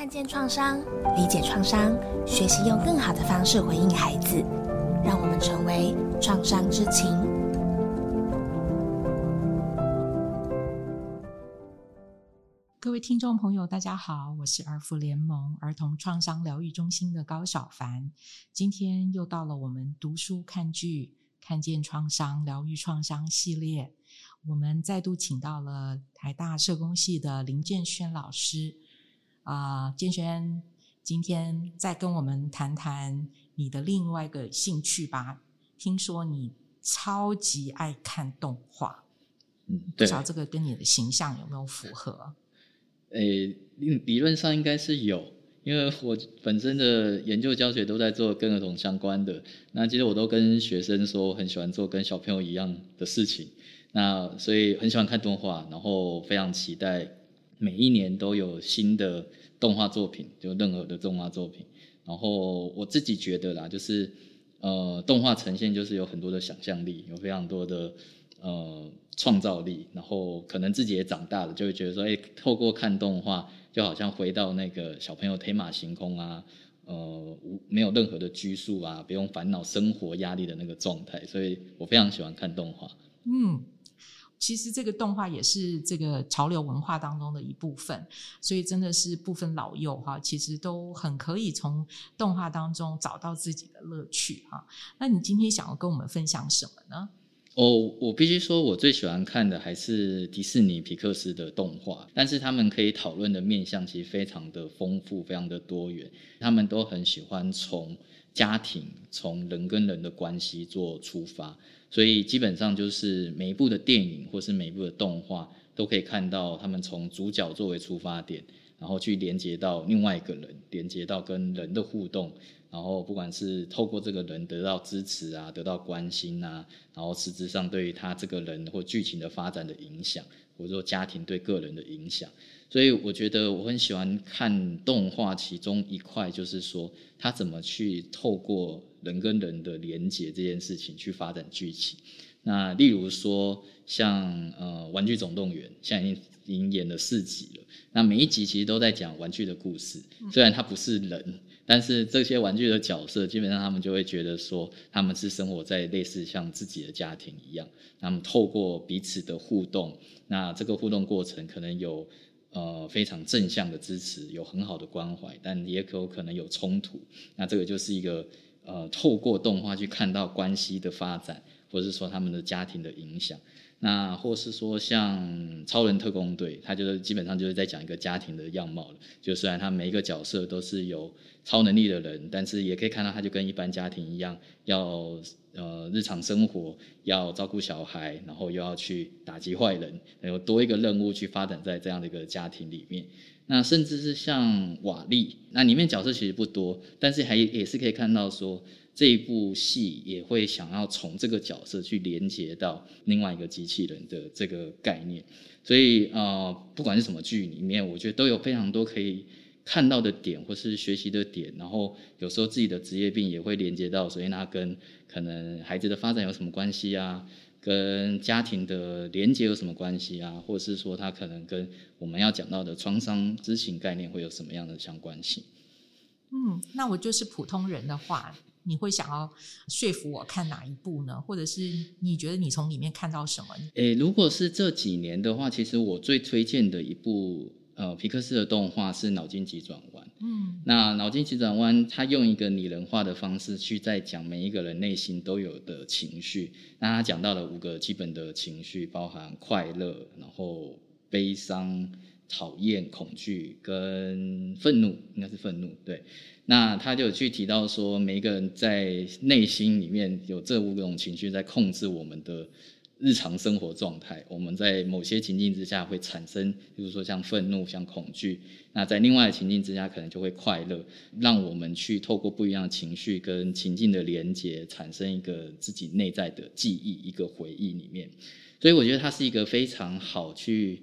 看见创伤，理解创伤，学习用更好的方式回应孩子，让我们成为创伤知情。各位听众朋友，大家好，我是儿福联盟儿童创伤疗愈中心的高小凡。今天又到了我们读书看剧、看见创伤、疗愈创伤系列。我们再度请到了台大社工系的林建轩老师。啊，建轩，今天再跟我们谈谈你的另外一个兴趣吧。听说你超级爱看动画，嗯，不知道这个跟你的形象有没有符合？诶，理理论上应该是有，因为我本身的研究教学都在做跟儿童相关的。那其实我都跟学生说，我很喜欢做跟小朋友一样的事情。那所以很喜欢看动画，然后非常期待每一年都有新的动画作品，就任何的动画作品。然后我自己觉得啦，就是呃，动画呈现就是有很多的想象力，有非常多的呃创造力。然后可能自己也长大了，就会觉得说，哎，透过看动画，就好像回到那个小朋友天马行空啊，呃，无没有任何的拘束啊，不用烦恼生活压力的那个状态。所以我非常喜欢看动画。嗯。其实这个动画也是这个潮流文化当中的一部分，所以真的是不分老幼哈，其实都很可以从动画当中找到自己的乐趣哈。那你今天想要跟我们分享什么呢？哦，我必须说，我最喜欢看的还是迪士尼皮克斯的动画，但是他们可以讨论的面向其实非常的丰富，非常的多元。他们都很喜欢从家庭、从人跟人的关系做出发。所以基本上就是每一部的电影或是每一部的动画，都可以看到他们从主角作为出发点，然后去连接到另外一个人，连接到跟人的互动，然后不管是透过这个人得到支持啊，得到关心啊，然后实质上对于他这个人或剧情的发展的影响，或者说家庭对个人的影响。所以我觉得我很喜欢看动画，其中一块就是说他怎么去透过。人跟人的连接这件事情去发展剧情，那例如说像呃《玩具总动员》，现在已经已经演了四集了。那每一集其实都在讲玩具的故事，虽然它不是人，但是这些玩具的角色基本上他们就会觉得说他们是生活在类似像自己的家庭一样。那么透过彼此的互动，那这个互动过程可能有呃非常正向的支持，有很好的关怀，但也有可能有冲突。那这个就是一个。呃，透过动画去看到关系的发展，或者是说他们的家庭的影响，那或是说像超人特工队，他就是基本上就是在讲一个家庭的样貌了。就虽然他每一个角色都是有超能力的人，但是也可以看到他就跟一般家庭一样，要呃日常生活要照顾小孩，然后又要去打击坏人，有多一个任务去发展在这样的一个家庭里面。那甚至是像瓦力，那里面角色其实不多，但是还也是可以看到说这一部戏也会想要从这个角色去连接到另外一个机器人的这个概念，所以呃，不管是什么剧里面，我觉得都有非常多可以看到的点或是学习的点，然后有时候自己的职业病也会连接到，所以那跟可能孩子的发展有什么关系啊？跟家庭的连接有什么关系啊？或者是说，他可能跟我们要讲到的创伤知情概念会有什么样的相关性？嗯，那我就是普通人的话，你会想要说服我看哪一部呢？或者是你觉得你从里面看到什么？诶，如果是这几年的话，其实我最推荐的一部。呃，皮克斯的动画是脑筋急转弯。嗯，那脑筋急转弯，它用一个拟人化的方式去在讲每一个人内心都有的情绪。那他讲到了五个基本的情绪，包含快乐，然后悲伤、讨厌、恐惧跟愤怒，应该是愤怒。对，那他就去提到说，每一个人在内心里面有这五种情绪在控制我们的。日常生活状态，我们在某些情境之下会产生，比如说像愤怒、像恐惧；那在另外的情境之下，可能就会快乐，让我们去透过不一样的情绪跟情境的连接，产生一个自己内在的记忆、一个回忆里面。所以我觉得它是一个非常好去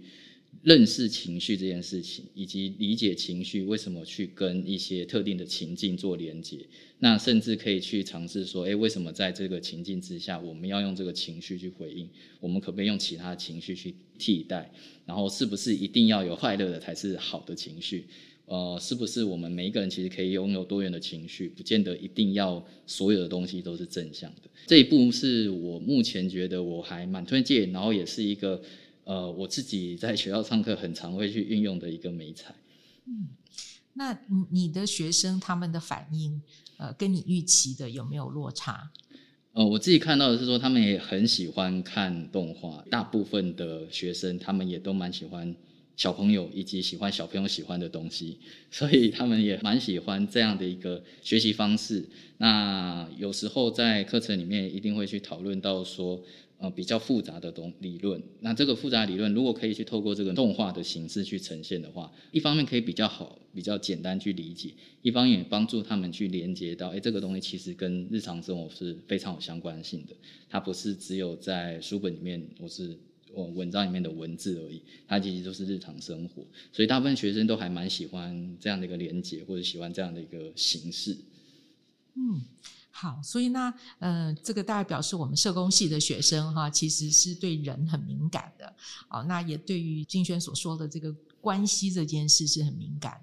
认识情绪这件事情，以及理解情绪为什么去跟一些特定的情境做连接，那甚至可以去尝试说，诶，为什么在这个情境之下，我们要用这个情绪去回应？我们可不可以用其他情绪去替代？然后是不是一定要有快乐的才是好的情绪？呃，是不是我们每一个人其实可以拥有多元的情绪，不见得一定要所有的东西都是正向的？这一步是我目前觉得我还蛮推荐，然后也是一个。呃，我自己在学校上课很常会去运用的一个美材。嗯，那你你的学生他们的反应，呃，跟你预期的有没有落差？呃，我自己看到的是说，他们也很喜欢看动画，大部分的学生他们也都蛮喜欢小朋友以及喜欢小朋友喜欢的东西，所以他们也蛮喜欢这样的一个学习方式。那有时候在课程里面一定会去讨论到说。呃，比较复杂的东理论，那这个复杂理论如果可以去透过这个动画的形式去呈现的话，一方面可以比较好、比较简单去理解，一方面也帮助他们去连接到，哎，这个东西其实跟日常生活是非常有相关性的，它不是只有在书本里面或是文章里面的文字而已，它其实都是日常生活，所以大部分学生都还蛮喜欢这样的一个连接，或者喜欢这样的一个形式。嗯。好，所以那，呃，这个大概表示我们社工系的学生哈，其实是对人很敏感的，啊，那也对于金轩所说的这个关系这件事是很敏感。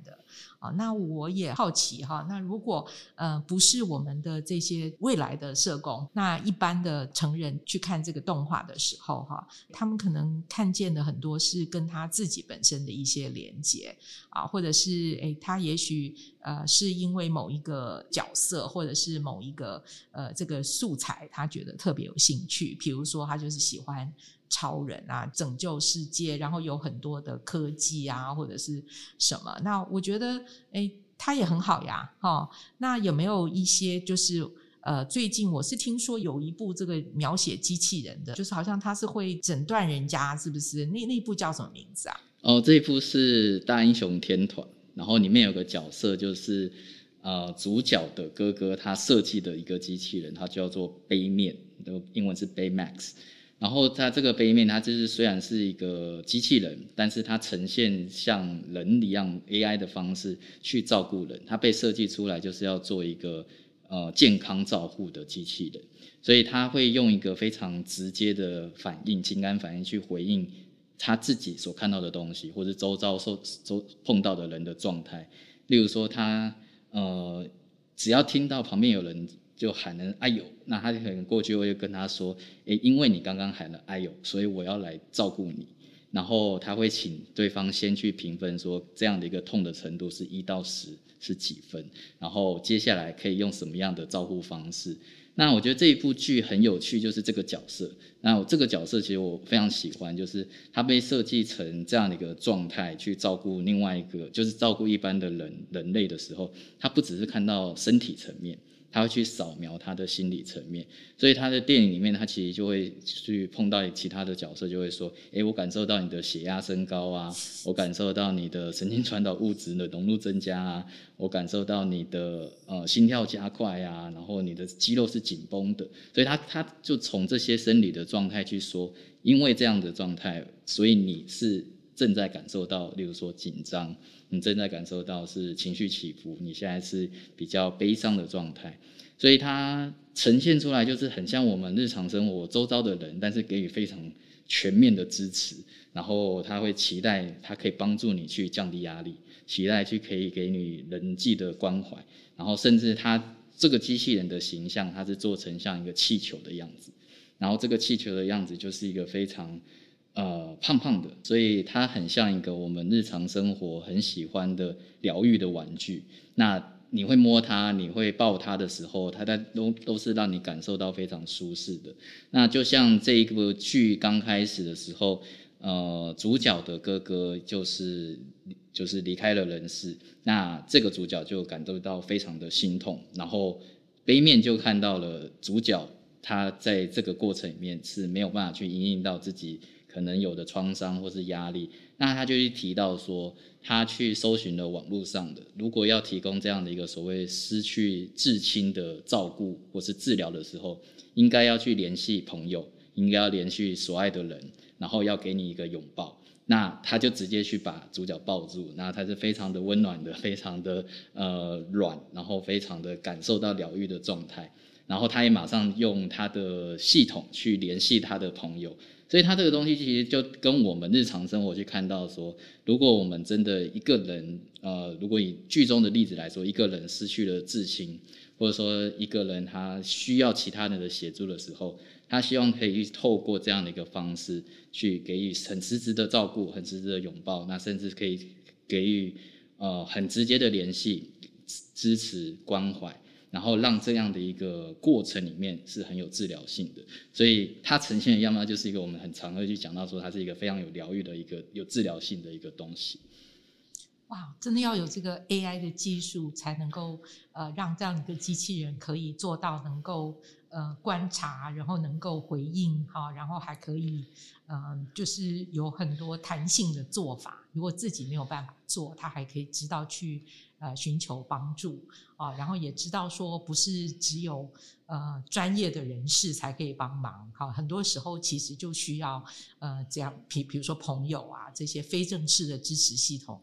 啊，那我也好奇哈，那如果呃不是我们的这些未来的社工，那一般的成人去看这个动画的时候哈，他们可能看见的很多是跟他自己本身的一些连接啊，或者是诶，他也许呃是因为某一个角色或者是某一个呃这个素材，他觉得特别有兴趣，比如说他就是喜欢。超人啊，拯救世界，然后有很多的科技啊，或者是什么？那我觉得，哎，他也很好呀，哈。那有没有一些就是呃，最近我是听说有一部这个描写机器人的，就是好像他是会诊断人家，是不是？那那部叫什么名字啊？哦，这一部是大英雄天团，然后里面有个角色就是呃，主角的哥哥他设计的一个机器人，他叫做杯面，英文是 Baymax。然后它这个杯面，它就是虽然是一个机器人，但是它呈现像人一样 AI 的方式去照顾人。它被设计出来就是要做一个呃健康照护的机器人，所以它会用一个非常直接的反应，情感反应去回应他自己所看到的东西，或者周遭受周碰到的人的状态。例如说，他呃只要听到旁边有人。就喊了哎呦，那他可能过去会跟他说，诶，因为你刚刚喊了哎呦，所以我要来照顾你。然后他会请对方先去评分，说这样的一个痛的程度是一到十是几分，然后接下来可以用什么样的照顾方式。那我觉得这一部剧很有趣，就是这个角色。那我这个角色其实我非常喜欢，就是他被设计成这样的一个状态去照顾另外一个，就是照顾一般的人人类的时候，他不只是看到身体层面。他会去扫描他的心理层面，所以他的电影里面，他其实就会去碰到其他的角色，就会说：“诶，我感受到你的血压升高啊，我感受到你的神经传导物质的浓度增加啊，我感受到你的呃心跳加快啊，然后你的肌肉是紧绷的。”所以他他就从这些生理的状态去说，因为这样的状态，所以你是正在感受到，例如说紧张。你正在感受到是情绪起伏，你现在是比较悲伤的状态，所以它呈现出来就是很像我们日常生活周遭的人，但是给予非常全面的支持，然后他会期待他可以帮助你去降低压力，期待去可以给你人际的关怀，然后甚至他这个机器人的形象，它是做成像一个气球的样子，然后这个气球的样子就是一个非常。呃，胖胖的，所以它很像一个我们日常生活很喜欢的疗愈的玩具。那你会摸它，你会抱它的时候，它在都都是让你感受到非常舒适的。那就像这一部剧刚开始的时候，呃，主角的哥哥就是就是离开了人世，那这个主角就感受到非常的心痛，然后背面就看到了主角他在这个过程里面是没有办法去应应到自己。可能有的创伤或是压力，那他就去提到说，他去搜寻了网络上的，如果要提供这样的一个所谓失去至亲的照顾或是治疗的时候，应该要去联系朋友，应该要联系所爱的人，然后要给你一个拥抱，那他就直接去把主角抱住，那他是非常的温暖的，非常的呃软，然后非常的感受到疗愈的状态，然后他也马上用他的系统去联系他的朋友，所以他这个东西其实就跟我们日常生活去看到说，如果我们真的一个人，呃，如果以剧中的例子来说，一个人失去了至亲，或者说一个人他需要其他人的协助的时候。他希望可以透过这样的一个方式，去给予很实质的照顾、很实质的拥抱，那甚至可以给予呃很直接的联系、支持、关怀，然后让这样的一个过程里面是很有治疗性的。所以它呈现的样貌就是一个我们很常会去讲到说，它是一个非常有疗愈的一个有治疗性的一个东西。哇，真的要有这个 AI 的技术，才能够呃让这样一个机器人可以做到能够。呃，观察，然后能够回应哈，然后还可以，嗯，就是有很多弹性的做法。如果自己没有办法做，他还可以知道去呃寻求帮助啊，然后也知道说不是只有呃专业的人士才可以帮忙哈。很多时候其实就需要呃这样，比比如说朋友啊这些非正式的支持系统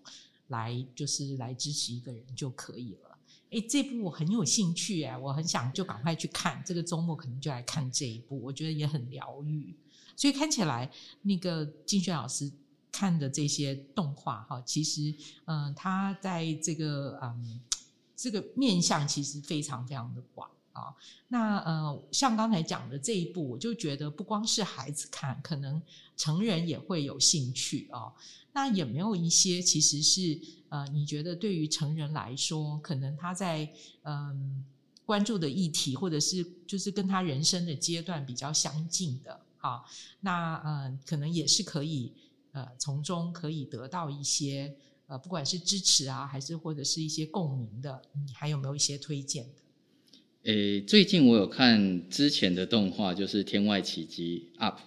来，就是来支持一个人就可以了。哎，这部我很有兴趣哎，我很想就赶快去看，这个周末可能就来看这一部，我觉得也很疗愈。所以看起来那个金轩老师看的这些动画哈，其实嗯，他在这个嗯这个面向其实非常非常的广啊。那呃，像刚才讲的这一部，我就觉得不光是孩子看，可能成人也会有兴趣啊。那有没有一些其实是呃，你觉得对于成人来说，可能他在嗯关注的议题，或者是就是跟他人生的阶段比较相近的，哈，那呃可能也是可以呃从中可以得到一些呃不管是支持啊，还是或者是一些共鸣的，你还有没有一些推荐的？诶，最近我有看之前的动画，就是《天外奇迹 Up》，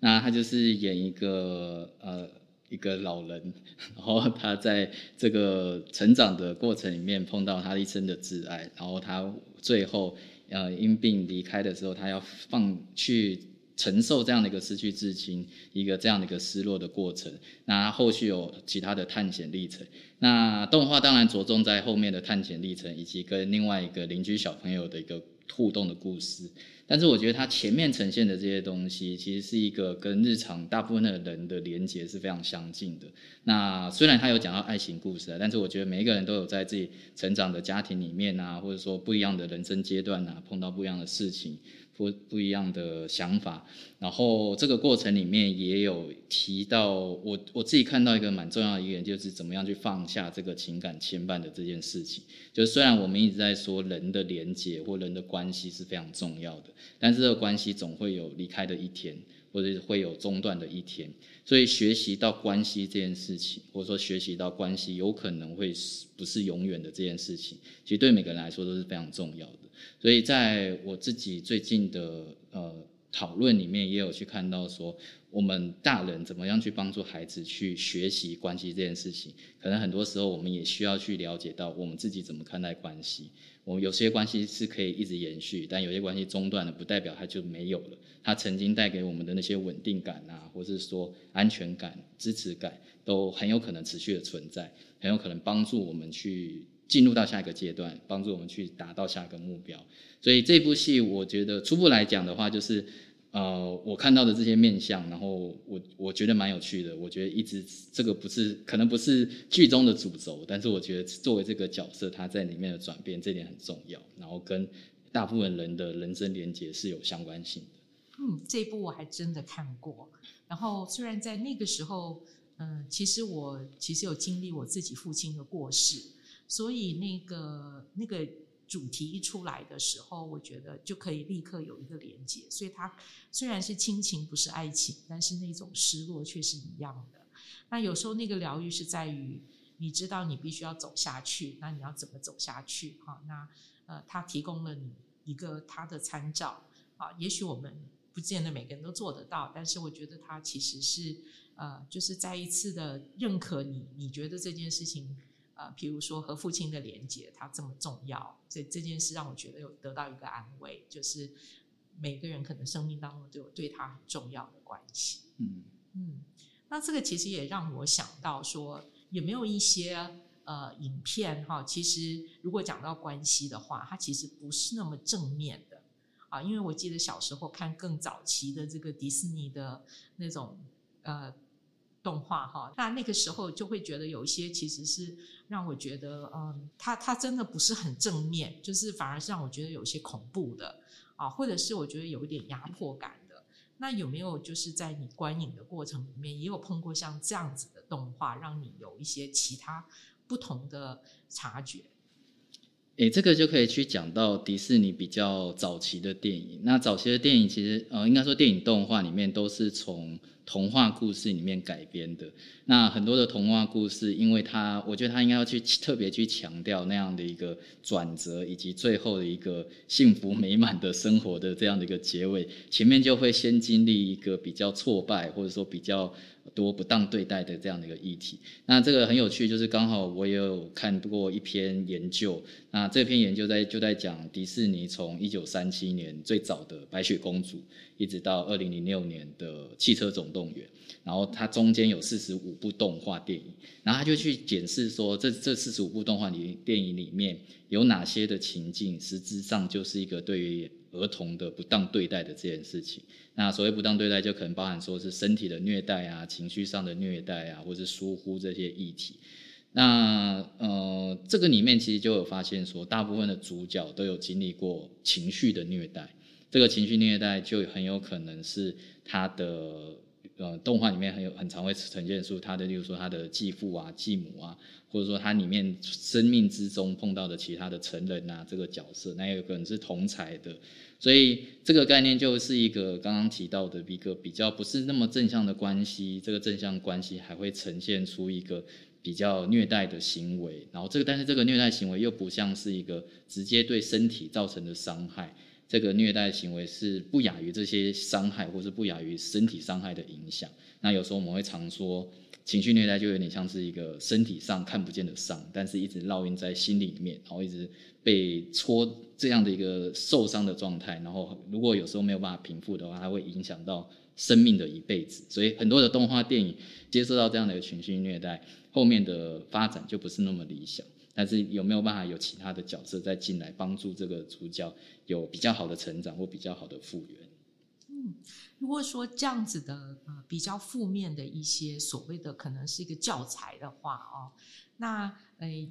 那他就是演一个呃。一个老人，然后他在这个成长的过程里面碰到他一生的挚爱，然后他最后呃因病离开的时候，他要放去承受这样的一个失去至亲，一个这样的一个失落的过程。那后续有其他的探险历程。那动画当然着重在后面的探险历程，以及跟另外一个邻居小朋友的一个互动的故事。但是我觉得它前面呈现的这些东西，其实是一个跟日常大部分的人的连接是非常相近的。那虽然他有讲到爱情故事啊，但是我觉得每一个人都有在自己成长的家庭里面啊，或者说不一样的人生阶段啊，碰到不一样的事情。不不一样的想法，然后这个过程里面也有提到我我自己看到一个蛮重要的一点，就是怎么样去放下这个情感牵绊的这件事情。就是虽然我们一直在说人的连接或人的关系是非常重要的，但是这个关系总会有离开的一天，或者会有中断的一天。所以学习到关系这件事情，或者说学习到关系有可能会是不是永远的这件事情，其实对每个人来说都是非常重要的。所以在我自己最近的呃讨论里面，也有去看到说，我们大人怎么样去帮助孩子去学习关系这件事情，可能很多时候我们也需要去了解到我们自己怎么看待关系。我们有些关系是可以一直延续，但有些关系中断了，不代表它就没有了。它曾经带给我们的那些稳定感啊，或是说安全感、支持感，都很有可能持续的存在，很有可能帮助我们去。进入到下一个阶段，帮助我们去达到下一个目标。所以这部戏，我觉得初步来讲的话，就是呃，我看到的这些面相，然后我我觉得蛮有趣的。我觉得一直这个不是可能不是剧中的主轴，但是我觉得作为这个角色，他在里面的转变，这点很重要。然后跟大部分人的人生连接是有相关性的。嗯，这部我还真的看过。然后虽然在那个时候，嗯，其实我其实有经历我自己父亲的过世。所以那个那个主题一出来的时候，我觉得就可以立刻有一个连接。所以它虽然是亲情，不是爱情，但是那种失落却是一样的。那有时候那个疗愈是在于，你知道你必须要走下去，那你要怎么走下去？哈，那呃，他提供了你一个他的参照啊。也许我们不见得每个人都做得到，但是我觉得他其实是呃，就是再一次的认可你。你觉得这件事情？呃，譬如说和父亲的连接，它这么重要，这这件事让我觉得有得到一个安慰，就是每个人可能生命当中都有对他很重要的关系。嗯嗯，那这个其实也让我想到说，有没有一些呃影片哈，其实如果讲到关系的话，它其实不是那么正面的啊。因为我记得小时候看更早期的这个迪士尼的那种呃动画哈，那那个时候就会觉得有一些其实是让我觉得嗯，它它真的不是很正面，就是反而是让我觉得有些恐怖的啊，或者是我觉得有一点压迫感的。那有没有就是在你观影的过程里面，也有碰过像这样子的动画，让你有一些其他不同的察觉？诶，这个就可以去讲到迪士尼比较早期的电影。那早期的电影其实，呃，应该说电影动画里面都是从。童话故事里面改编的那很多的童话故事，因为它，我觉得他应该要去特别去强调那样的一个转折，以及最后的一个幸福美满的生活的这样的一个结尾，前面就会先经历一个比较挫败，或者说比较。多不当对待的这样的一个议题，那这个很有趣，就是刚好我也有看过一篇研究，那这篇研究在就在讲迪士尼从一九三七年最早的白雪公主，一直到二零零六年的汽车总动员，然后它中间有四十五部动画电影，然后他就去检视说这这四十五部动画里电影里面有哪些的情境，实质上就是一个对于。儿童的不当对待的这件事情，那所谓不当对待，就可能包含说是身体的虐待啊、情绪上的虐待啊，或是疏忽这些议题。那呃，这个里面其实就有发现说，大部分的主角都有经历过情绪的虐待。这个情绪虐待就很有可能是他的呃动画里面很有很常会呈现出他的，例如说他的继父啊、继母啊。或者说他里面生命之中碰到的其他的成人啊，这个角色，那也有可能是同才的，所以这个概念就是一个刚刚提到的一个比较不是那么正向的关系，这个正向关系还会呈现出一个比较虐待的行为，然后这个但是这个虐待行为又不像是一个直接对身体造成的伤害，这个虐待行为是不亚于这些伤害，或是不亚于身体伤害的影响。那有时候我们会常说。情绪虐待就有点像是一个身体上看不见的伤，但是一直烙印在心里面，然后一直被戳这样的一个受伤的状态。然后如果有时候没有办法平复的话，它会影响到生命的一辈子。所以很多的动画电影接受到这样的一个情绪虐待，后面的发展就不是那么理想。但是有没有办法有其他的角色再进来帮助这个主角有比较好的成长或比较好的复原？嗯。如果说这样子的呃比较负面的一些所谓的可能是一个教材的话哦，那诶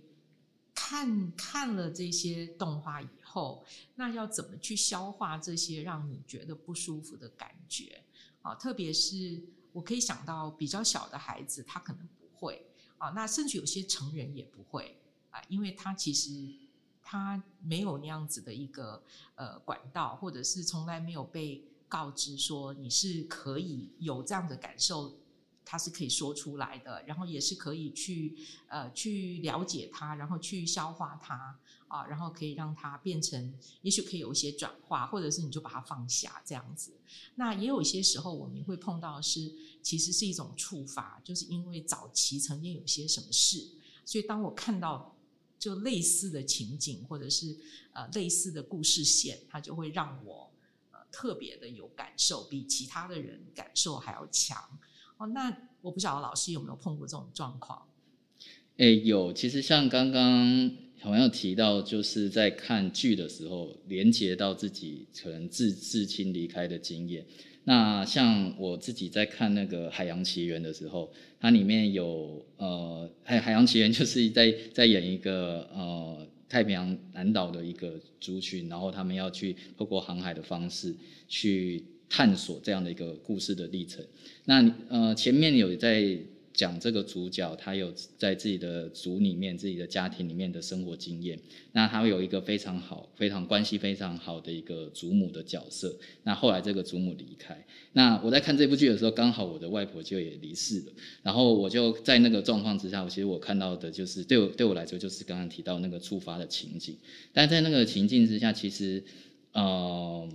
看看了这些动画以后，那要怎么去消化这些让你觉得不舒服的感觉啊？特别是我可以想到比较小的孩子，他可能不会啊，那甚至有些成人也不会因为他其实他没有那样子的一个呃管道，或者是从来没有被。告知说你是可以有这样的感受，他是可以说出来的，然后也是可以去呃去了解它，然后去消化它啊，然后可以让它变成，也许可以有一些转化，或者是你就把它放下这样子。那也有一些时候我们会碰到是，其实是一种触发，就是因为早期曾经有些什么事，所以当我看到就类似的情景或者是呃类似的故事线，它就会让我。特别的有感受，比其他的人感受还要强哦。那我不晓得老师有没有碰过这种状况？哎，有。其实像刚刚好像提到，就是在看剧的时候，连接到自己可能至至亲离开的经验。那像我自己在看那个《海洋奇缘》的时候，它里面有呃，海海洋奇缘 就是在在演一个呃。太平洋南岛的一个族群，然后他们要去透过航海的方式去探索这样的一个故事的历程。那呃，前面有在。讲这个主角，他有在自己的族里面、自己的家庭里面的生活经验。那他会有一个非常好、非常关系非常好的一个祖母的角色。那后来这个祖母离开，那我在看这部剧的时候，刚好我的外婆就也离世了。然后我就在那个状况之下，我其实我看到的就是对我对我来说，就是刚刚提到那个触发的情景。但在那个情境之下，其实，呃。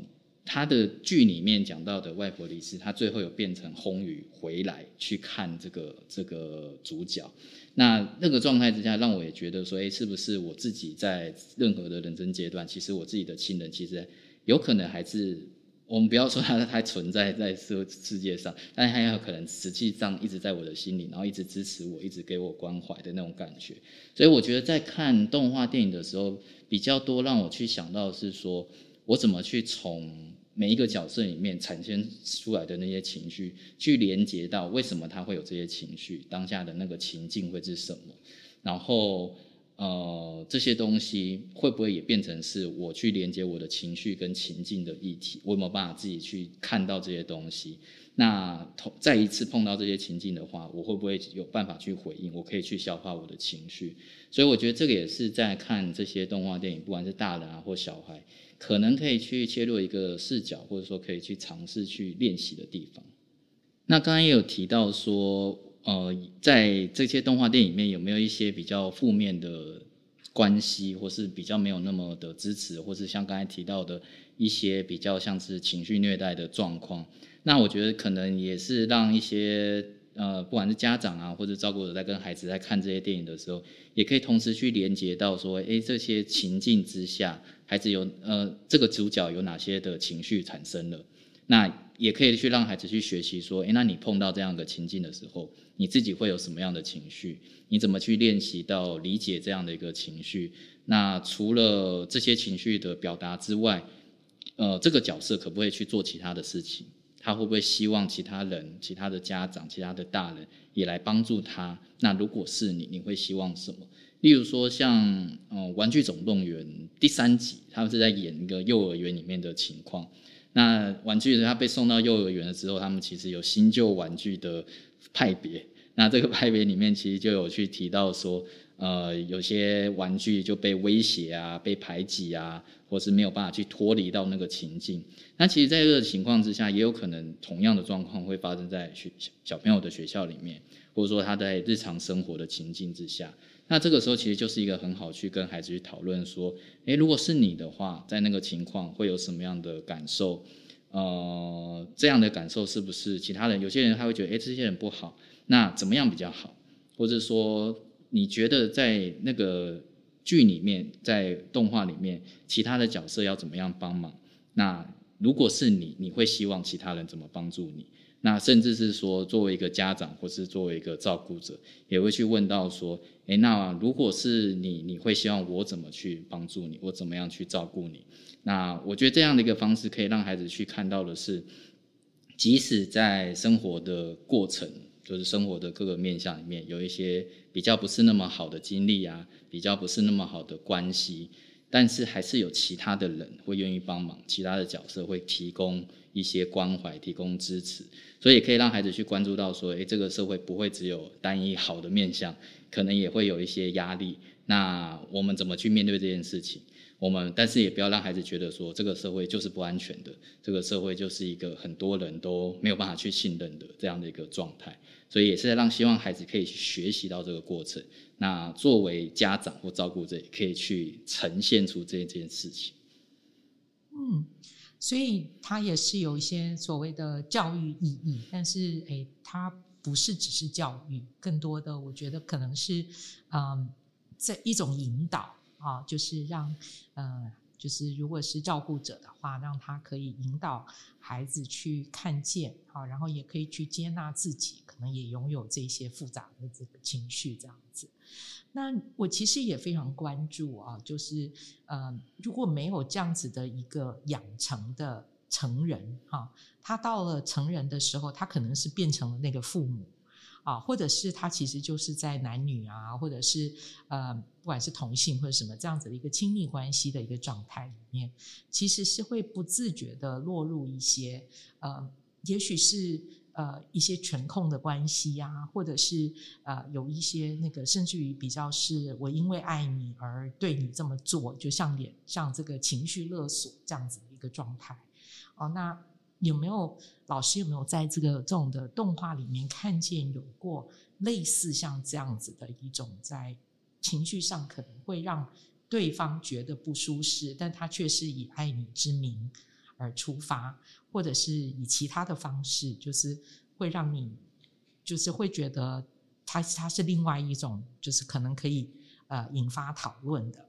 他的剧里面讲到的外婆离世，他最后有变成红雨回来去看这个这个主角，那那个状态之下，让我也觉得说，哎，是不是我自己在任何的人生阶段，其实我自己的亲人，其实有可能还是我们不要说他还存在在世世界上，但它有可能实际上一直在我的心里，然后一直支持我，一直给我关怀的那种感觉。所以我觉得在看动画电影的时候，比较多让我去想到是说，我怎么去从每一个角色里面产生出来的那些情绪，去连接到为什么他会有这些情绪，当下的那个情境会是什么，然后。呃，这些东西会不会也变成是我去连接我的情绪跟情境的议题？我有没有办法自己去看到这些东西？那同再一次碰到这些情境的话，我会不会有办法去回应？我可以去消化我的情绪。所以我觉得这个也是在看这些动画电影，不管是大人啊或小孩，可能可以去切入一个视角，或者说可以去尝试去练习的地方。那刚刚也有提到说。呃，在这些动画电影里面有没有一些比较负面的关系，或是比较没有那么的支持，或是像刚才提到的一些比较像是情绪虐待的状况？那我觉得可能也是让一些呃，不管是家长啊，或者照顾者在跟孩子在看这些电影的时候，也可以同时去连接到说，诶，这些情境之下，孩子有呃，这个主角有哪些的情绪产生了？那也可以去让孩子去学习说，诶，那你碰到这样的情境的时候。你自己会有什么样的情绪？你怎么去练习到理解这样的一个情绪？那除了这些情绪的表达之外，呃，这个角色可不可以去做其他的事情？他会不会希望其他人、其他的家长、其他的大人也来帮助他？那如果是你，你会希望什么？例如说，像呃《玩具总动员》第三集，他们是在演一个幼儿园里面的情况。那玩具他被送到幼儿园了之后，他们其实有新旧玩具的。派别，那这个派别里面其实就有去提到说，呃，有些玩具就被威胁啊，被排挤啊，或是没有办法去脱离到那个情境。那其实，在这个情况之下，也有可能同样的状况会发生在学小朋友的学校里面，或者说他在日常生活的情境之下。那这个时候其实就是一个很好去跟孩子去讨论说，诶，如果是你的话，在那个情况会有什么样的感受？呃，这样的感受是不是其他人？有些人他会觉得，哎，这些人不好，那怎么样比较好？或者说，你觉得在那个剧里面，在动画里面，其他的角色要怎么样帮忙？那如果是你，你会希望其他人怎么帮助你？那甚至是说，作为一个家长，或是作为一个照顾者，也会去问到说，哎，那如果是你，你会希望我怎么去帮助你？我怎么样去照顾你？那我觉得这样的一个方式，可以让孩子去看到的是，即使在生活的过程，就是生活的各个面向里面，有一些比较不是那么好的经历啊，比较不是那么好的关系，但是还是有其他的人会愿意帮忙，其他的角色会提供一些关怀、提供支持，所以可以让孩子去关注到说，诶，这个社会不会只有单一好的面相，可能也会有一些压力。那我们怎么去面对这件事情？我们，但是也不要让孩子觉得说这个社会就是不安全的，这个社会就是一个很多人都没有办法去信任的这样的一个状态，所以也是在让希望孩子可以去学习到这个过程。那作为家长或照顾者，也可以去呈现出这件事情。嗯，所以它也是有一些所谓的教育意义，但是诶，它不是只是教育，更多的我觉得可能是嗯，这一种引导。啊，就是让，呃，就是如果是照顾者的话，让他可以引导孩子去看见，啊，然后也可以去接纳自己，可能也拥有这些复杂的这个情绪，这样子。那我其实也非常关注啊，就是，呃，如果没有这样子的一个养成的成人，哈，他到了成人的时候，他可能是变成了那个父母。啊，或者是他其实就是在男女啊，或者是呃，不管是同性或者什么这样子的一个亲密关系的一个状态里面，其实是会不自觉的落入一些呃，也许是呃一些权控的关系呀，或者是呃有一些那个甚至于比较是我因为爱你而对你这么做，就像脸像这个情绪勒索这样子的一个状态。哦，那。有没有老师有没有在这个这种的动画里面看见有过类似像这样子的一种在情绪上可能会让对方觉得不舒适，但他却是以爱你之名而出发，或者是以其他的方式，就是会让你就是会觉得他他是另外一种，就是可能可以呃引发讨论的。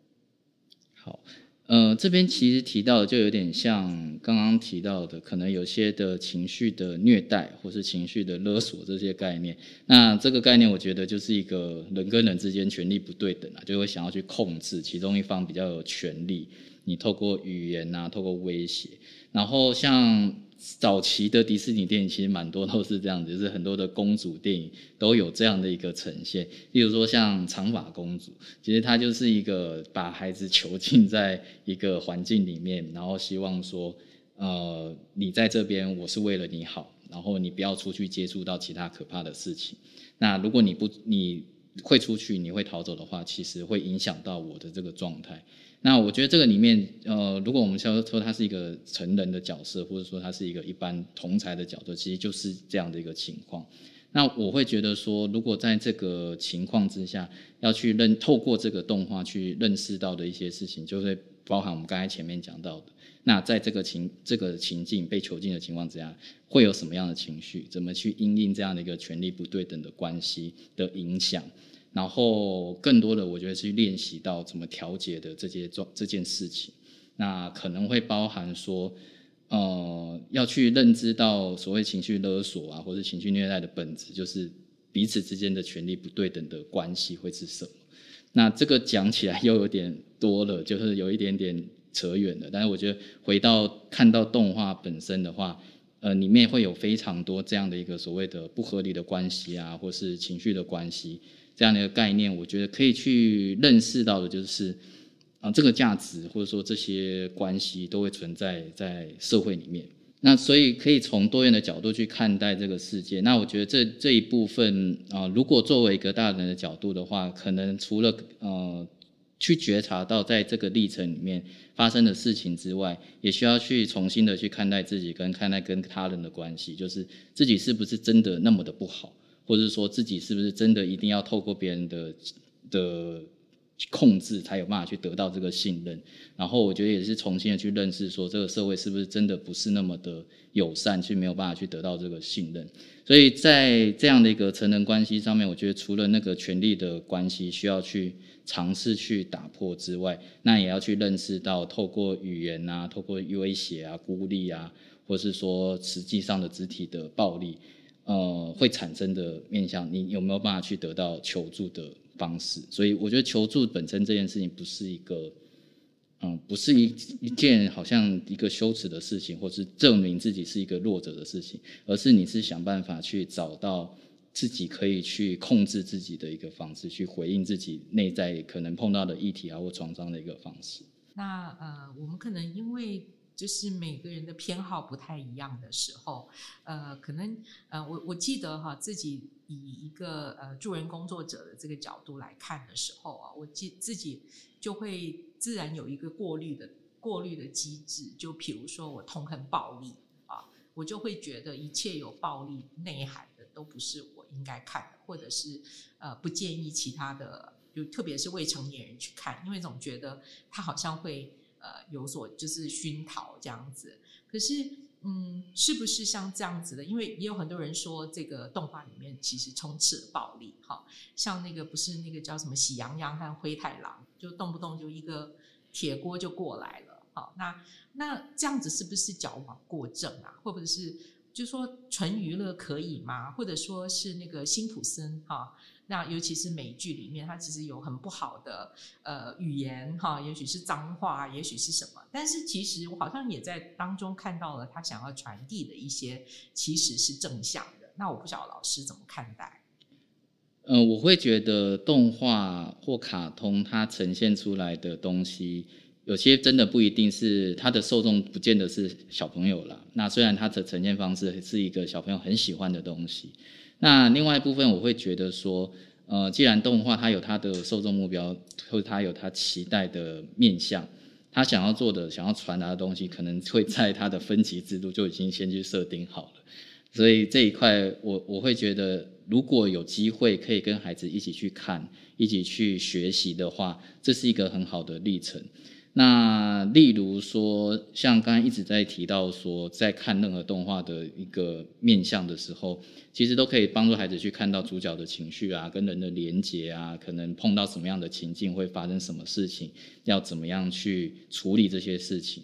好。呃，这边其实提到的就有点像刚刚提到的，可能有些的情绪的虐待或是情绪的勒索这些概念。那这个概念，我觉得就是一个人跟人之间权力不对等啊，就会想要去控制其中一方比较有权利。你透过语言啊，透过威胁，然后像。早期的迪士尼电影其实蛮多都是这样子，就是很多的公主电影都有这样的一个呈现。例如说像长发公主，其实她就是一个把孩子囚禁在一个环境里面，然后希望说，呃，你在这边我是为了你好，然后你不要出去接触到其他可怕的事情。那如果你不你会出去，你会逃走的话，其实会影响到我的这个状态。那我觉得这个里面，呃，如果我们说说他是一个成人的角色，或者说他是一个一般同才的角色，其实就是这样的一个情况。那我会觉得说，如果在这个情况之下，要去认透过这个动画去认识到的一些事情，就会包含我们刚才前面讲到的。那在这个情这个情境被囚禁的情况之下，会有什么样的情绪？怎么去因应这样的一个权力不对等的关系的影响？然后更多的，我觉得是练习到怎么调节的这些状这件事情，那可能会包含说，呃，要去认知到所谓情绪勒索啊，或者情绪虐待的本质，就是彼此之间的权利不对等的关系会是什么。那这个讲起来又有点多了，就是有一点点扯远了。但是我觉得回到看到动画本身的话，呃，里面会有非常多这样的一个所谓的不合理的关系啊，或是情绪的关系。这样的一个概念，我觉得可以去认识到的，就是啊，这个价值或者说这些关系都会存在在社会里面。那所以可以从多元的角度去看待这个世界。那我觉得这这一部分啊，如果作为一个大人的角度的话，可能除了呃去觉察到在这个历程里面发生的事情之外，也需要去重新的去看待自己跟看待跟他人的关系，就是自己是不是真的那么的不好。或者说自己是不是真的一定要透过别人的的控制才有办法去得到这个信任？然后我觉得也是重新的去认识说这个社会是不是真的不是那么的友善，去没有办法去得到这个信任。所以在这样的一个成人关系上面，我觉得除了那个权力的关系需要去尝试去打破之外，那也要去认识到透过语言啊，透过威胁啊、孤立啊，或是说实际上的肢体的暴力。呃，会产生的面向，你有没有办法去得到求助的方式？所以我觉得求助本身这件事情不是一个，嗯，不是一一件好像一个羞耻的事情，或是证明自己是一个弱者的事情，而是你是想办法去找到自己可以去控制自己的一个方式，去回应自己内在可能碰到的议题啊或创伤的一个方式。那呃，我们可能因为。就是每个人的偏好不太一样的时候，呃，可能呃，我我记得哈，自己以一个呃助人工作者的这个角度来看的时候啊，我记自己就会自然有一个过滤的过滤的机制，就比如说我痛恨暴力啊，我就会觉得一切有暴力内涵的都不是我应该看的，或者是呃不建议其他的，就特别是未成年人去看，因为总觉得他好像会。呃，有所就是熏陶这样子，可是，嗯，是不是像这样子的？因为也有很多人说，这个动画里面其实充斥了暴力，哈，像那个不是那个叫什么喜羊羊和灰太狼，就动不动就一个铁锅就过来了，好，那那这样子是不是矫枉过正啊？或者是就说纯娱乐可以吗？或者说是那个辛普森哈？那尤其是美剧里面，它其实有很不好的呃语言哈，也许是脏话，也许是什么。但是其实我好像也在当中看到了他想要传递的一些，其实是正向的。那我不晓得老师怎么看待？嗯，我会觉得动画或卡通它呈现出来的东西，有些真的不一定是它的受众，不见得是小朋友了。那虽然它的呈现方式是一个小朋友很喜欢的东西。那另外一部分，我会觉得说，呃，既然动画它有它的受众目标，或者它有它期待的面向，它想要做的、想要传达的东西，可能会在它的分级制度就已经先去设定好了。所以这一块，我我会觉得，如果有机会可以跟孩子一起去看、一起去学习的话，这是一个很好的历程。那例如说，像刚才一直在提到说，在看任何动画的一个面向的时候，其实都可以帮助孩子去看到主角的情绪啊，跟人的连结啊，可能碰到什么样的情境会发生什么事情，要怎么样去处理这些事情。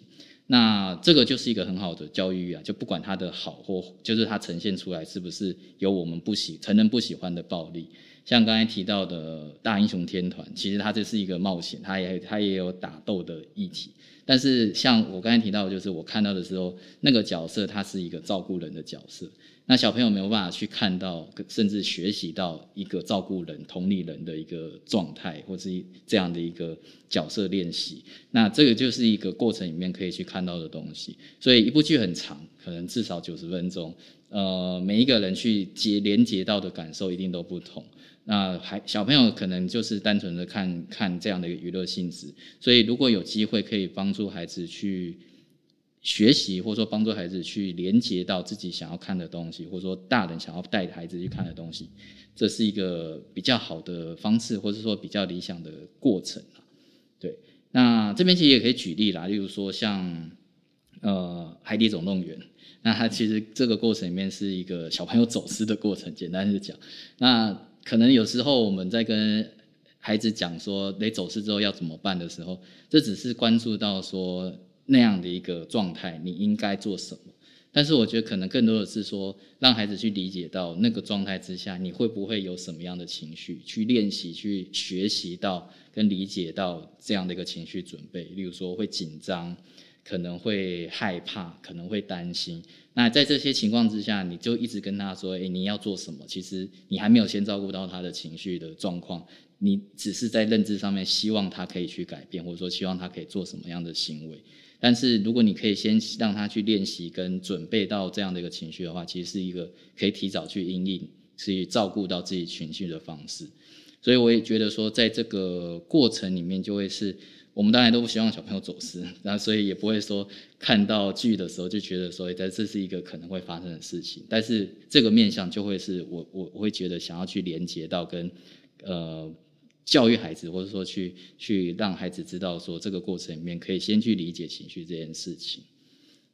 那这个就是一个很好的教育啊，就不管它的好或，就是它呈现出来是不是有我们不喜成人不喜欢的暴力。像刚才提到的大英雄天团，其实它这是一个冒险，它也它也有打斗的议题。但是像我刚才提到，就是我看到的时候，那个角色他是一个照顾人的角色，那小朋友没有办法去看到，甚至学习到一个照顾人、同理人的一个状态，或是这样的一个角色练习。那这个就是一个过程里面可以去看到的东西。所以一部剧很长，可能至少九十分钟，呃，每一个人去接连接到的感受一定都不同。那还小朋友可能就是单纯的看看这样的一个娱乐性质，所以如果有机会可以帮助孩子去学习，或者说帮助孩子去连接到自己想要看的东西，或者说大人想要带孩子去看的东西，这是一个比较好的方式，或者说比较理想的过程对，那这边其实也可以举例啦，例如说像呃《海底总动员》，那它其实这个过程里面是一个小朋友走失的过程，简单的讲，那。可能有时候我们在跟孩子讲说，你走失之后要怎么办的时候，这只是关注到说那样的一个状态，你应该做什么。但是我觉得可能更多的是说，让孩子去理解到那个状态之下，你会不会有什么样的情绪，去练习、去学习到跟理解到这样的一个情绪准备。例如说会紧张，可能会害怕，可能会担心。那在这些情况之下，你就一直跟他说：“诶，你要做什么？”其实你还没有先照顾到他的情绪的状况，你只是在认知上面希望他可以去改变，或者说希望他可以做什么样的行为。但是如果你可以先让他去练习跟准备到这样的一个情绪的话，其实是一个可以提早去应应、去照顾到自己情绪的方式。所以我也觉得说，在这个过程里面，就会是。我们当然都不希望小朋友走失，然后所以也不会说看到剧的时候就觉得说，在这是一个可能会发生的事情。但是这个面向就会是我我我会觉得想要去连接到跟呃教育孩子，或者说去去让孩子知道说这个过程里面可以先去理解情绪这件事情。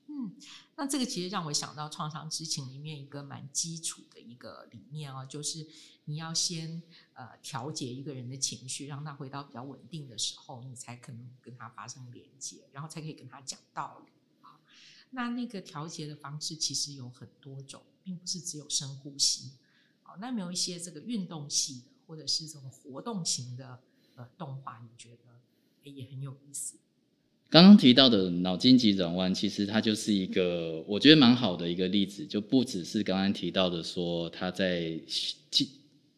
嗯，那这个其实让我想到创伤知情里面一个蛮基础的一个理念哦，就是你要先。呃，调节一个人的情绪，让他回到比较稳定的时候，你才可能跟他发生连接，然后才可以跟他讲道理啊。那那个调节的方式其实有很多种，并不是只有深呼吸。好，那没有一些这个运动系的，或者是这种活动型的呃动画，你觉得也很有意思？刚刚提到的脑筋急转弯，其实它就是一个我觉得蛮好的一个例子，就不只是刚刚提到的说他在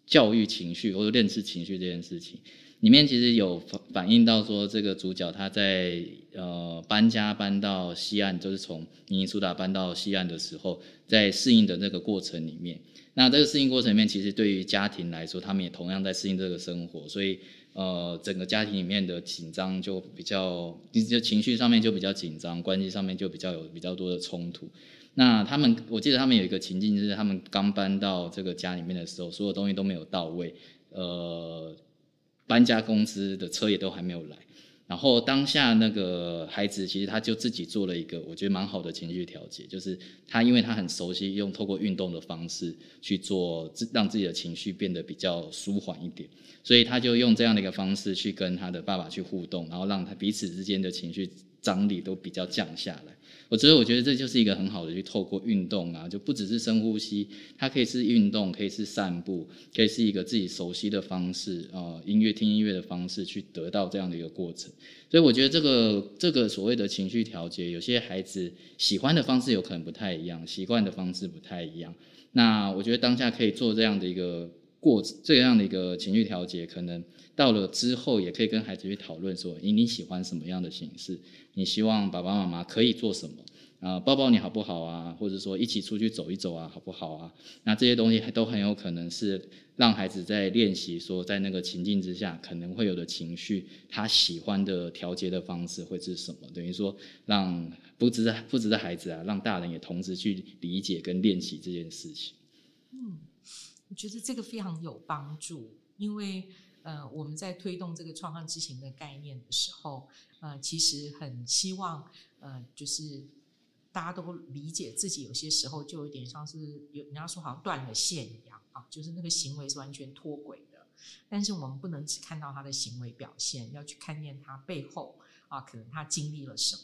教育情绪或者认识情绪这件事情，里面其实有反反映到说，这个主角他在呃搬家搬到西岸，就是从尼尼苏达搬到西岸的时候，在适应的那个过程里面，那这个适应过程里面，其实对于家庭来说，他们也同样在适应这个生活，所以呃整个家庭里面的紧张就比较，就情绪上面就比较紧张，关系上面就比较有比较多的冲突。那他们，我记得他们有一个情境，就是他们刚搬到这个家里面的时候，所有东西都没有到位，呃，搬家公司的车也都还没有来。然后当下那个孩子，其实他就自己做了一个我觉得蛮好的情绪调节，就是他因为他很熟悉用透过运动的方式去做，让自己的情绪变得比较舒缓一点，所以他就用这样的一个方式去跟他的爸爸去互动，然后让他彼此之间的情绪张力都比较降下来。我觉得，我觉得这就是一个很好的去透过运动啊，就不只是深呼吸，它可以是运动，可以是散步，可以是一个自己熟悉的方式啊，音乐听音乐的方式去得到这样的一个过程。所以我觉得这个这个所谓的情绪调节，有些孩子喜欢的方式有可能不太一样，习惯的方式不太一样。那我觉得当下可以做这样的一个过这样的一个情绪调节，可能。到了之后，也可以跟孩子去讨论说：，你你喜欢什么样的形式？你希望爸爸妈妈可以做什么？啊，抱抱你好不好啊？或者说一起出去走一走啊，好不好啊？那这些东西都很有可能是让孩子在练习说，在那个情境之下可能会有的情绪，他喜欢的调节的方式会是什么？等于说，让不只不只是孩子啊，让大人也同时去理解跟练习这件事情。嗯，我觉得这个非常有帮助，因为。呃，我们在推动这个创伤知情的概念的时候，呃，其实很希望，呃，就是大家都理解自己有些时候就有点像是有人家说好像断了线一样啊，就是那个行为是完全脱轨的。但是我们不能只看到他的行为表现，要去看见他背后啊，可能他经历了什么。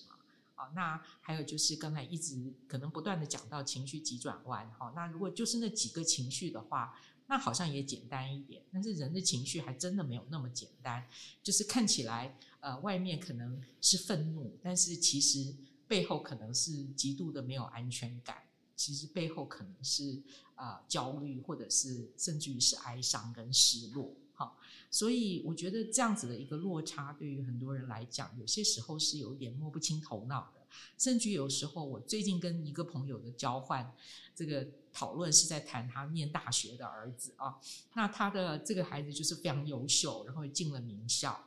啊，那还有就是刚才一直可能不断的讲到情绪急转弯，哈，那如果就是那几个情绪的话，那好像也简单一点。但是人的情绪还真的没有那么简单，就是看起来呃外面可能是愤怒，但是其实背后可能是极度的没有安全感，其实背后可能是啊焦虑，或者是甚至于是哀伤跟失落。好，所以我觉得这样子的一个落差，对于很多人来讲，有些时候是有点摸不清头脑的。甚至有时候，我最近跟一个朋友的交换，这个讨论是在谈他念大学的儿子啊。那他的这个孩子就是非常优秀，然后进了名校。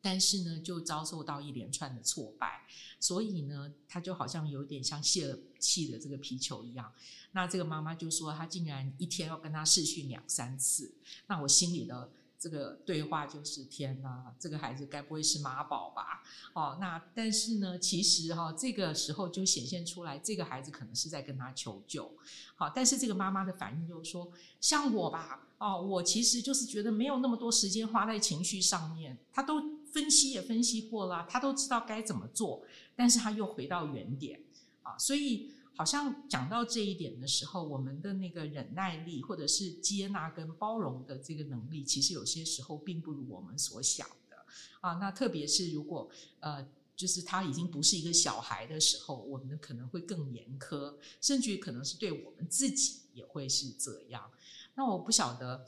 但是呢，就遭受到一连串的挫败，所以呢，他就好像有点像泄了气的这个皮球一样。那这个妈妈就说，他竟然一天要跟他试训两三次。那我心里的这个对话就是：天哪，这个孩子该不会是妈宝吧？哦，那但是呢，其实哈，这个时候就显现出来，这个孩子可能是在跟他求救。好，但是这个妈妈的反应就是说，像我吧，哦，我其实就是觉得没有那么多时间花在情绪上面，他都。分析也分析过了，他都知道该怎么做，但是他又回到原点啊，所以好像讲到这一点的时候，我们的那个忍耐力或者是接纳跟包容的这个能力，其实有些时候并不如我们所想的啊。那特别是如果呃，就是他已经不是一个小孩的时候，我们可能会更严苛，甚至于可能是对我们自己也会是这样。那我不晓得。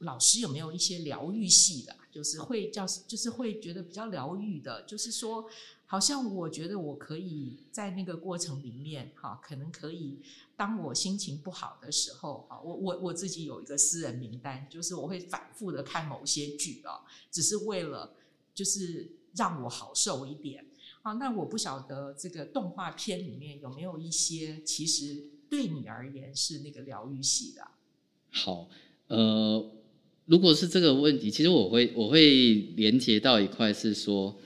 老师有没有一些疗愈系的，就是会叫，就是会觉得比较疗愈的，就是说，好像我觉得我可以在那个过程里面，哈，可能可以，当我心情不好的时候，啊，我我我自己有一个私人名单，就是我会反复的看某些剧啊，只是为了就是让我好受一点，啊，那我不晓得这个动画片里面有没有一些，其实对你而言是那个疗愈系的。好，呃。如果是这个问题，其实我会我会连接到一块是说，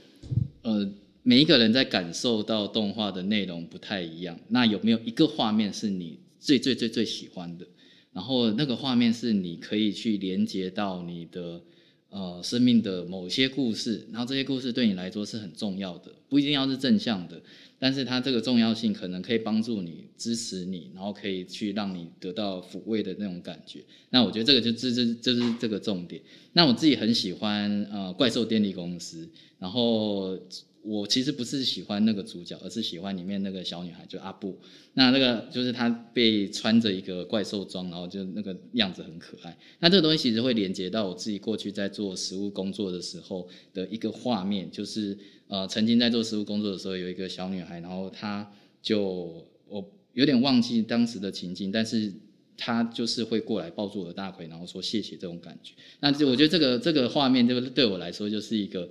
呃，每一个人在感受到动画的内容不太一样。那有没有一个画面是你最最最最喜欢的？然后那个画面是你可以去连接到你的呃生命的某些故事，然后这些故事对你来说是很重要的，不一定要是正向的。但是它这个重要性可能可以帮助你、支持你，然后可以去让你得到抚慰的那种感觉。那我觉得这个就这这就是这个重点。那我自己很喜欢呃怪兽电力公司，然后。我其实不是喜欢那个主角，而是喜欢里面那个小女孩，就阿布。那那个就是她被穿着一个怪兽装，然后就那个样子很可爱。那这个东西其实会连接到我自己过去在做实务工作的时候的一个画面，就是呃曾经在做实务工作的时候，有一个小女孩，然后她就我有点忘记当时的情境，但是她就是会过来抱住我的大腿，然后说谢谢这种感觉。那就我觉得这个这个画面，就对我来说就是一个。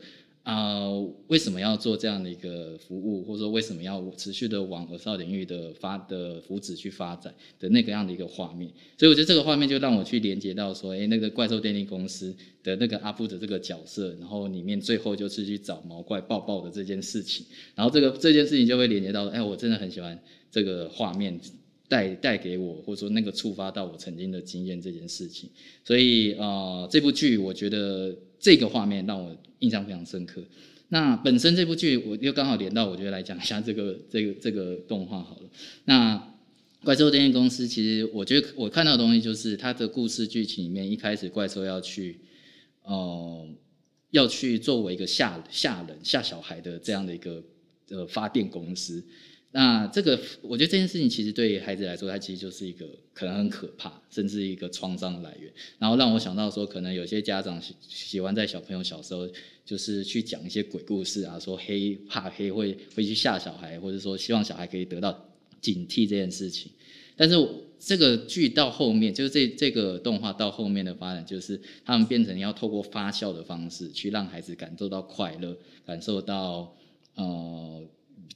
啊，为什么要做这样的一个服务，或者说为什么要持续的往儿少领域的发的福祉去发展的那个样的一个画面？所以我觉得这个画面就让我去连接到说，哎，那个怪兽电力公司的那个阿布的这个角色，然后里面最后就是去找毛怪抱抱的这件事情，然后这个这件事情就会连接到，哎，我真的很喜欢这个画面带带给我，或者说那个触发到我曾经的经验这件事情。所以啊，这部剧我觉得这个画面让我。印象非常深刻。那本身这部剧，我又刚好连到，我觉得来讲一下这个 这个这个动画好了。那怪兽电影公司，其实我觉得我看到的东西就是，它的故事剧情里面，一开始怪兽要去，呃，要去作为一个吓吓人、吓小孩的这样的一个呃发电公司。那这个，我觉得这件事情其实对孩子来说，它其实就是一个可能很可怕，甚至一个创伤的来源。然后让我想到说，可能有些家长喜喜欢在小朋友小时候，就是去讲一些鬼故事啊，说黑怕黑会会去吓小孩，或者说希望小孩可以得到警惕这件事情。但是这个剧到后面，就是这这个动画到后面的发展，就是他们变成要透过发笑的方式，去让孩子感受到快乐，感受到呃。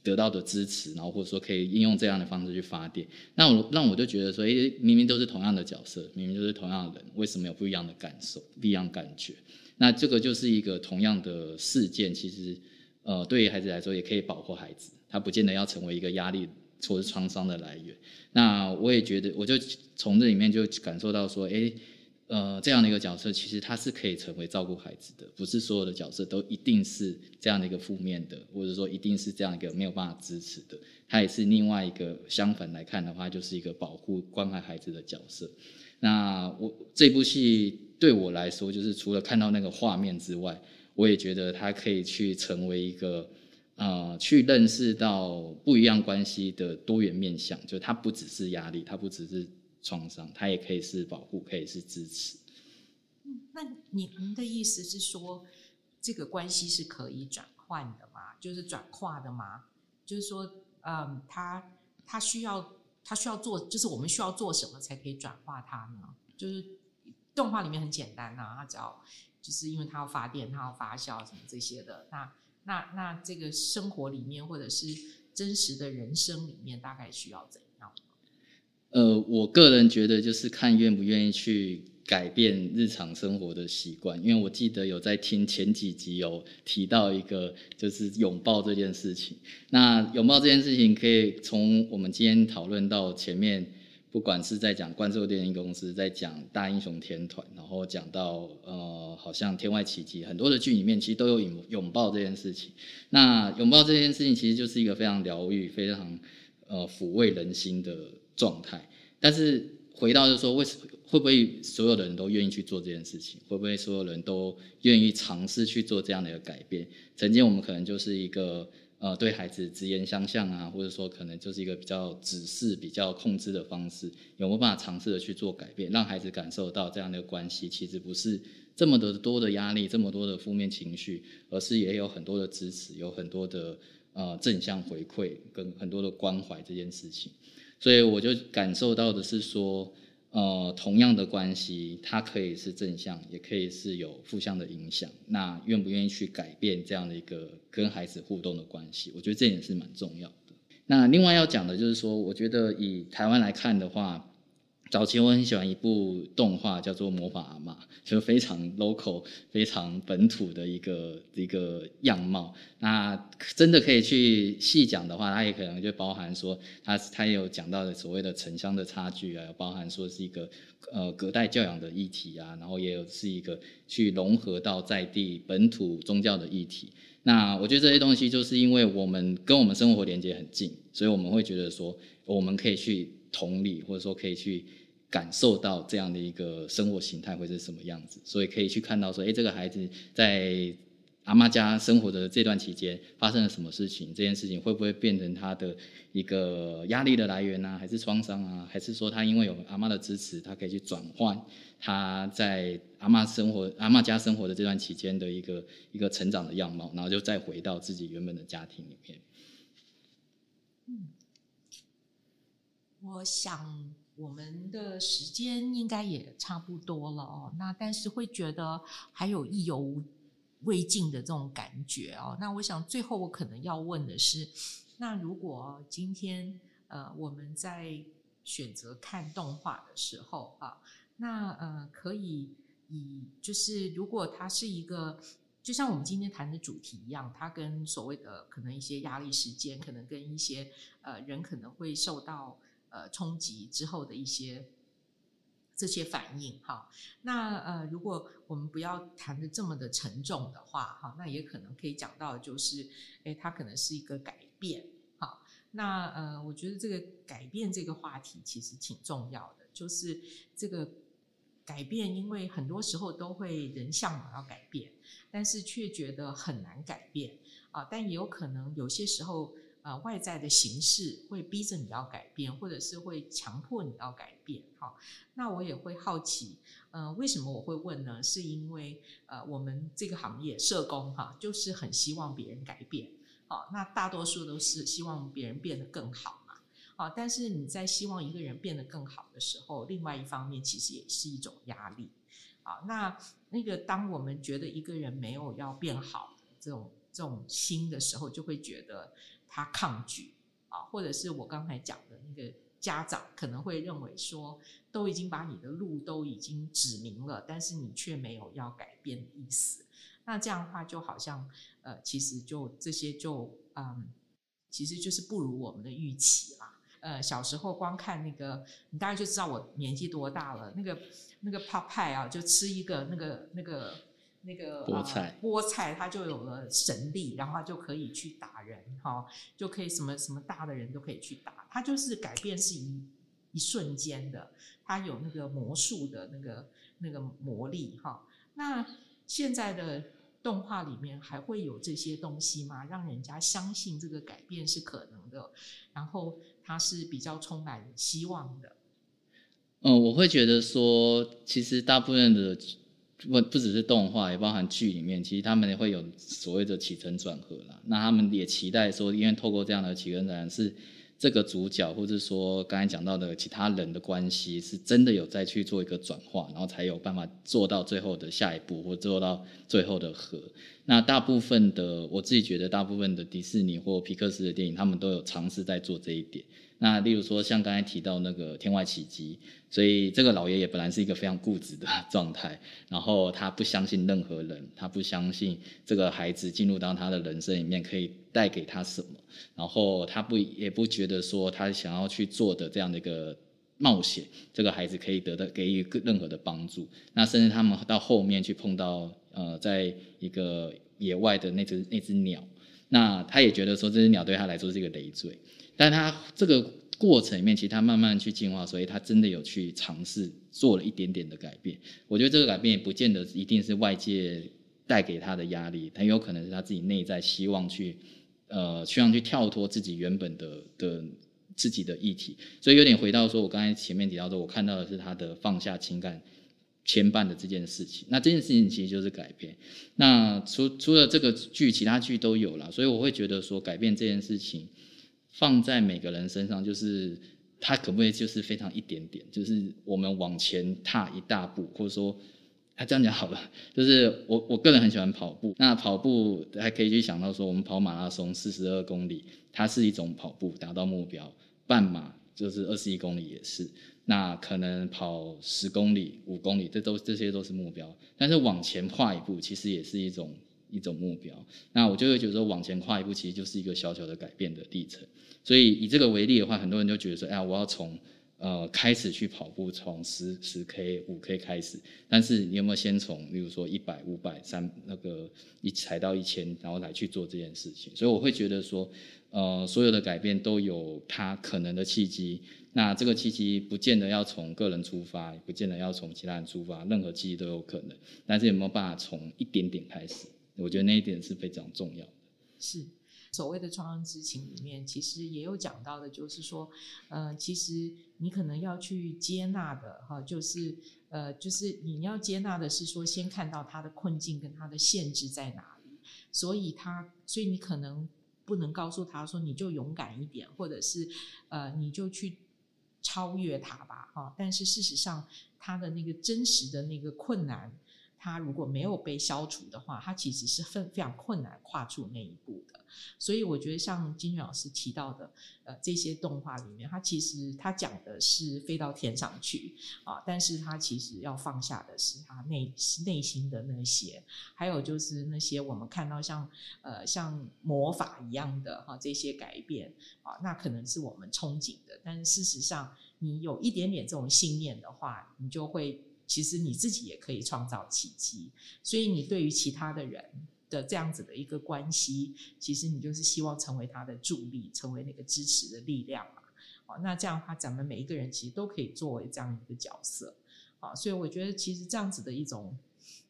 得到的支持，然后或者说可以应用这样的方式去发电。那我让我就觉得说，诶，明明都是同样的角色，明明都是同样的人，为什么有不一样的感受、不一样感觉？那这个就是一个同样的事件，其实呃，对于孩子来说，也可以保护孩子，他不见得要成为一个压力或者创伤的来源。那我也觉得，我就从这里面就感受到说，诶。呃，这样的一个角色，其实他是可以成为照顾孩子的，不是所有的角色都一定是这样的一个负面的，或者说一定是这样一个没有办法支持的。他也是另外一个相反来看的话，就是一个保护关怀孩子的角色。那我这部戏对我来说，就是除了看到那个画面之外，我也觉得他可以去成为一个呃，去认识到不一样关系的多元面向，就它不只是压力，它不只是。创伤，它也可以是保护，可以是支持。嗯，那您的意思是说，这个关系是可以转换的吗？就是转化的吗？就是说，嗯，他他需要他需要做，就是我们需要做什么才可以转化它呢？就是动画里面很简单呐，他只要就是因为他要发电，他要发酵什么这些的。那那那这个生活里面，或者是真实的人生里面，大概需要怎？呃，我个人觉得就是看愿不愿意去改变日常生活的习惯，因为我记得有在听前几集有提到一个就是拥抱这件事情。那拥抱这件事情可以从我们今天讨论到前面，不管是在讲怪兽电影公司，在讲大英雄天团，然后讲到呃，好像天外奇迹，很多的剧里面其实都有拥拥抱这件事情。那拥抱这件事情其实就是一个非常疗愈、非常呃抚慰人心的。状态，但是回到就是说，为什会不会所有的人都愿意去做这件事情？会不会所有人都愿意尝试去做这样的一个改变？曾经我们可能就是一个呃对孩子直言相向啊，或者说可能就是一个比较指示、比较控制的方式，有没有办法尝试的去做改变，让孩子感受到这样的关系其实不是这么的多的压力，这么多的负面情绪，而是也有很多的支持，有很多的呃正向回馈跟很多的关怀这件事情。所以我就感受到的是说，呃，同样的关系，它可以是正向，也可以是有负向的影响。那愿不愿意去改变这样的一个跟孩子互动的关系？我觉得这也是蛮重要的。那另外要讲的就是说，我觉得以台湾来看的话。早期我很喜欢一部动画，叫做《魔法阿妈》，就非常 local、非常本土的一个一个样貌。那真的可以去细讲的话，它也可能就包含说，它它也有讲到的所谓的城乡的差距啊，包含说是一个呃隔代教养的议题啊，然后也有是一个去融合到在地本土宗教的议题。那我觉得这些东西，就是因为我们跟我们生活连接很近，所以我们会觉得说，我们可以去同理，或者说可以去。感受到这样的一个生活形态会是什么样子，所以可以去看到说，哎，这个孩子在阿妈家生活的这段期间发生了什么事情？这件事情会不会变成他的一个压力的来源呢？还是创伤啊？还是说他因为有阿妈的支持，他可以去转换他在阿妈生活、阿妈家生活的这段期间的一个一个成长的样貌，然后就再回到自己原本的家庭里面。我想。我们的时间应该也差不多了哦，那但是会觉得还有意犹未尽的这种感觉哦。那我想最后我可能要问的是，那如果今天呃我们在选择看动画的时候啊，那呃可以以就是如果它是一个就像我们今天谈的主题一样，它跟所谓的可能一些压力时间，可能跟一些呃人可能会受到。呃，冲击之后的一些这些反应，哈，那呃，如果我们不要谈的这么的沉重的话，哈，那也可能可以讲到，就是，哎，它可能是一个改变，哈，那呃，我觉得这个改变这个话题其实挺重要的，就是这个改变，因为很多时候都会人向往要改变，但是却觉得很难改变啊，但也有可能有些时候。呃，外在的形式会逼着你要改变，或者是会强迫你要改变。哈，那我也会好奇，呃，为什么我会问呢？是因为呃，我们这个行业社工哈，就是很希望别人改变。好，那大多数都是希望别人变得更好嘛。好，但是你在希望一个人变得更好的时候，另外一方面其实也是一种压力。好，那那个当我们觉得一个人没有要变好这种。这种心的时候，就会觉得他抗拒啊，或者是我刚才讲的那个家长可能会认为说，都已经把你的路都已经指明了，但是你却没有要改变的意思。那这样的话，就好像呃，其实就这些就嗯，其实就是不如我们的预期啦。呃，小时候光看那个，你大概就知道我年纪多大了。那个那个泡派啊，就吃一个那个那个那个菠菜，菠菜它就有了神力，然后它就可以去打人哈，就可以什么什么大的人都可以去打。它就是改变是一一瞬间的，它有那个魔术的那个那个魔力哈。那现在的。动画里面还会有这些东西吗？让人家相信这个改变是可能的，然后它是比较充满希望的。嗯，我会觉得说，其实大部分的不不只是动画，也包含剧里面，其实他们也会有所谓的起承转合啦。那他们也期待说，因为透过这样的起承转合是。这个主角，或者说刚才讲到的其他人的关系，是真的有再去做一个转化，然后才有办法做到最后的下一步，或做到最后的和。那大部分的，我自己觉得，大部分的迪士尼或皮克斯的电影，他们都有尝试在做这一点。那例如说，像刚才提到那个《天外奇迹》，所以这个老爷爷本来是一个非常固执的 状态，然后他不相信任何人，他不相信这个孩子进入到他的人生里面可以带给他什么，然后他不也不觉得说他想要去做的这样的一个冒险，这个孩子可以得到给予任何的帮助。那甚至他们到后面去碰到呃，在一个野外的那只那只鸟，那他也觉得说这只鸟对他来说是一个累赘。但他这个过程里面，其实他慢慢去进化，所以他真的有去尝试做了一点点的改变。我觉得这个改变也不见得一定是外界带给他的压力，他有可能是他自己内在希望去，呃，希望去跳脱自己原本的的自己的议题。所以有点回到说，我刚才前面提到说，我看到的是他的放下情感牵绊的这件事情。那这件事情其实就是改变。那除除了这个剧，其他剧都有了，所以我会觉得说，改变这件事情。放在每个人身上，就是他可不可以就是非常一点点，就是我们往前踏一大步，或者说，他这样讲好了，就是我我个人很喜欢跑步，那跑步还可以去想到说，我们跑马拉松四十二公里，它是一种跑步达到目标，半马就是二十一公里也是，那可能跑十公里、五公里，这都这些都是目标，但是往前跨一步，其实也是一种。一种目标，那我就会觉得说，往前跨一步，其实就是一个小小的改变的历程。所以以这个为例的话，很多人就觉得说，哎呀，我要从呃开始去跑步，从十十 K、五 K 开始。但是你有没有先从，例如说一百、五百、三那个一踩到一千，然后来去做这件事情？所以我会觉得说，呃，所有的改变都有它可能的契机。那这个契机不见得要从个人出发，不见得要从其他人出发，任何契机都有可能。但是有没有办法从一点点开始？我觉得那一点是非常重要的。是所谓的创伤知情里面，其实也有讲到的，就是说，呃，其实你可能要去接纳的，哈，就是呃，就是你要接纳的是说，先看到他的困境跟他的限制在哪里，所以他，所以你可能不能告诉他说，你就勇敢一点，或者是呃，你就去超越他吧，哈。但是事实上，他的那个真实的那个困难。他如果没有被消除的话，他其实是非非常困难跨出那一步的。所以我觉得像金老师提到的，呃，这些动画里面，他其实他讲的是飞到天上去啊，但是他其实要放下的是他内内心的那些，还有就是那些我们看到像呃像魔法一样的哈这些改变啊，那可能是我们憧憬的，但是事实上，你有一点点这种信念的话，你就会。其实你自己也可以创造奇迹，所以你对于其他的人的这样子的一个关系，其实你就是希望成为他的助力，成为那个支持的力量嘛。哦，那这样的话，咱们每一个人其实都可以作为这样一个角色。啊，所以我觉得其实这样子的一种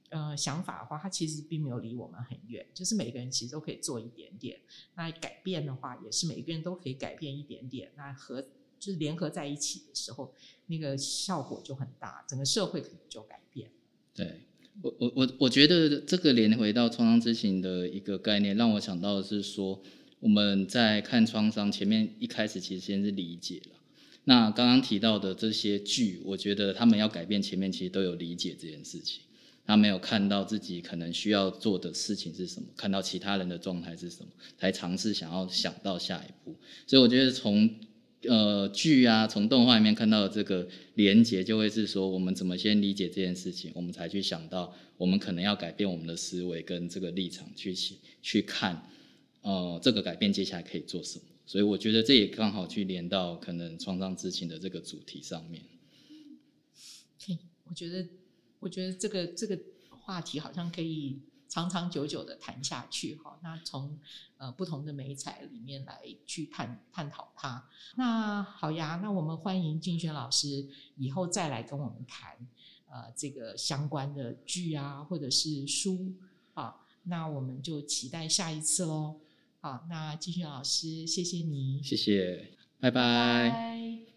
呃想法的话，它其实并没有离我们很远，就是每个人其实都可以做一点点。那改变的话，也是每个人都可以改变一点点。那和就是联合在一起的时候，那个效果就很大，整个社会可能就改变。对我，我我我觉得这个连回到创伤知情的一个概念，让我想到的是说，我们在看创伤前面一开始其实先是理解了。那刚刚提到的这些剧，我觉得他们要改变前面其实都有理解这件事情。他没有看到自己可能需要做的事情是什么，看到其他人的状态是什么，才尝试想要想到下一步。所以我觉得从呃剧啊，从动画里面看到的这个连接，就会是说我们怎么先理解这件事情，我们才去想到我们可能要改变我们的思维跟这个立场去去看，呃，这个改变接下来可以做什么。所以我觉得这也刚好去连到可能创伤知情的这个主题上面。我觉得。我觉得这个这个话题好像可以长长久久的谈下去哈。那从呃不同的美彩里面来去探探讨它。那好呀，那我们欢迎静轩老师以后再来跟我们谈呃这个相关的剧啊或者是书啊。那我们就期待下一次喽。好，那静轩老师，谢谢你，谢谢，拜拜。